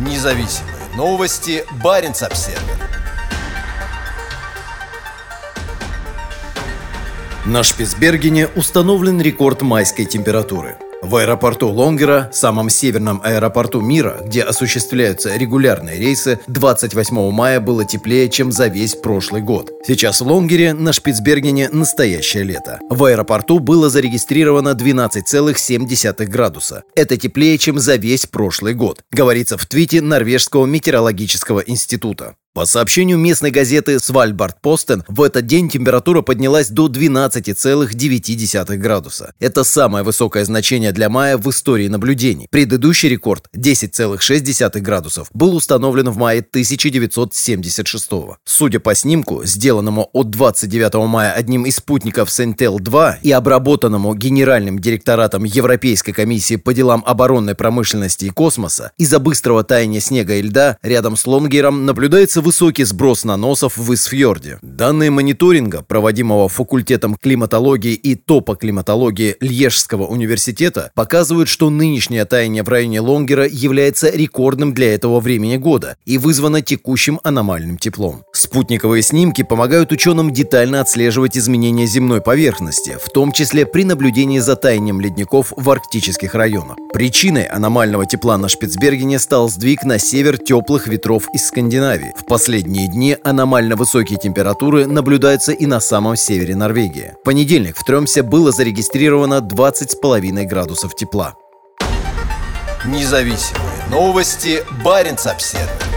Независимые новости. Барин обсерва На Шпицбергене установлен рекорд майской температуры – в аэропорту Лонгера, самом северном аэропорту мира, где осуществляются регулярные рейсы, 28 мая было теплее, чем за весь прошлый год. Сейчас в Лонгере на Шпицбергене настоящее лето. В аэропорту было зарегистрировано 12,7 градуса. Это теплее, чем за весь прошлый год, говорится в твите Норвежского метеорологического института. По сообщению местной газеты «Свальбард Постен», в этот день температура поднялась до 12,9 градуса. Это самое высокое значение для мая в истории наблюдений. Предыдущий рекорд, 10,6 градусов, был установлен в мае 1976 Судя по снимку, сделанному от 29 мая одним из спутников Сентел-2 и обработанному Генеральным директоратом Европейской комиссии по делам оборонной промышленности и космоса, из-за быстрого таяния снега и льда рядом с Лонгером наблюдается наблюдается высокий сброс наносов в Исфьорде. Данные мониторинга, проводимого факультетом климатологии и топоклиматологии Льежского университета, показывают, что нынешнее таяние в районе Лонгера является рекордным для этого времени года и вызвано текущим аномальным теплом. Спутниковые снимки помогают ученым детально отслеживать изменения земной поверхности, в том числе при наблюдении за таянием ледников в арктических районах. Причиной аномального тепла на Шпицбергене стал сдвиг на север теплых ветров из Скандинавии. В последние дни аномально высокие температуры наблюдаются и на самом севере Норвегии. В понедельник в Тремсе было зарегистрировано 20,5 градусов тепла. Независимые новости. Барин обседный.